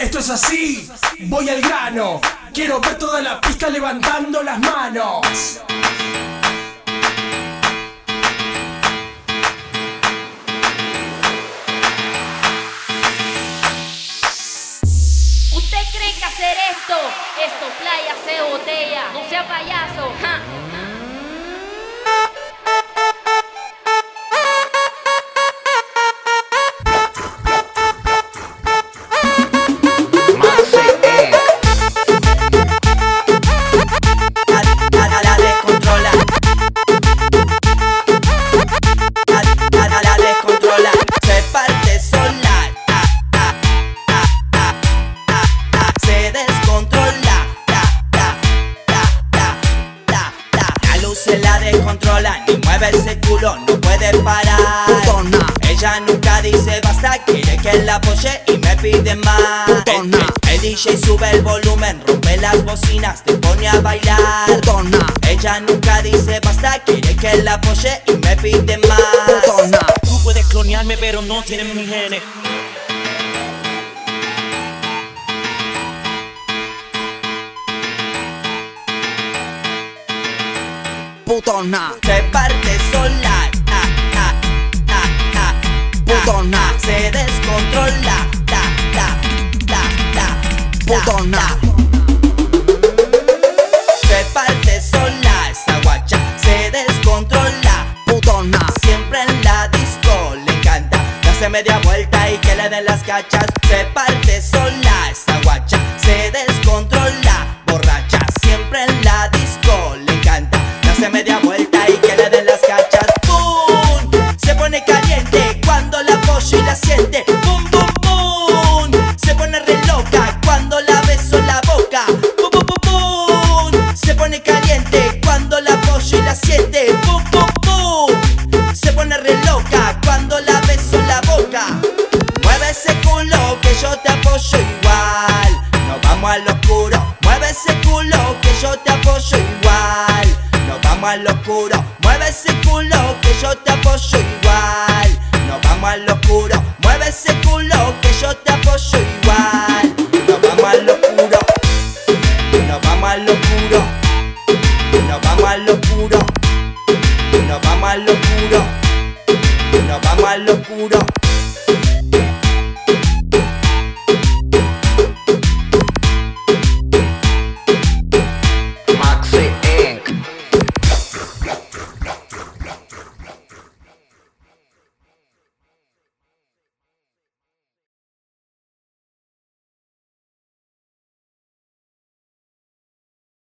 Esto es así, voy al grano. Quiero ver toda la pista levantando las manos. ¿Usted cree que hacer esto, esto playa se botella? No sea payaso. ja. Se la descontrola. Ni mueve ese culo, no puede parar. Ella nunca dice basta, quiere que la apoye y me pide más. El, el- el DJ sube el volumen, rompe las bocinas, te pone a bailar. Ella nunca dice basta, quiere que la apoye y me pide más. Tú puedes clonearme, pero no tienes mi genes. Putona. Se parte sola. Ah, ah, ah, Putona. Se descontrola. Da, da, da, da, Putona. Se parte sola. Esa guacha se descontrola. Putona. Siempre en la disco le encanta. Darse media vuelta y que le den las cachas. Se parte sola. Esa guacha se descontrola. Cuando la apoyo y la siente. ¡Pum, pum, pum! Se pone re loca cuando la beso en la boca. Mueve ese culo que yo te apoyo igual. Nos vamos al oscuro. Mueve ese culo que yo te apoyo igual. Nos vamos al oscuro. Mueve ese al oscuro.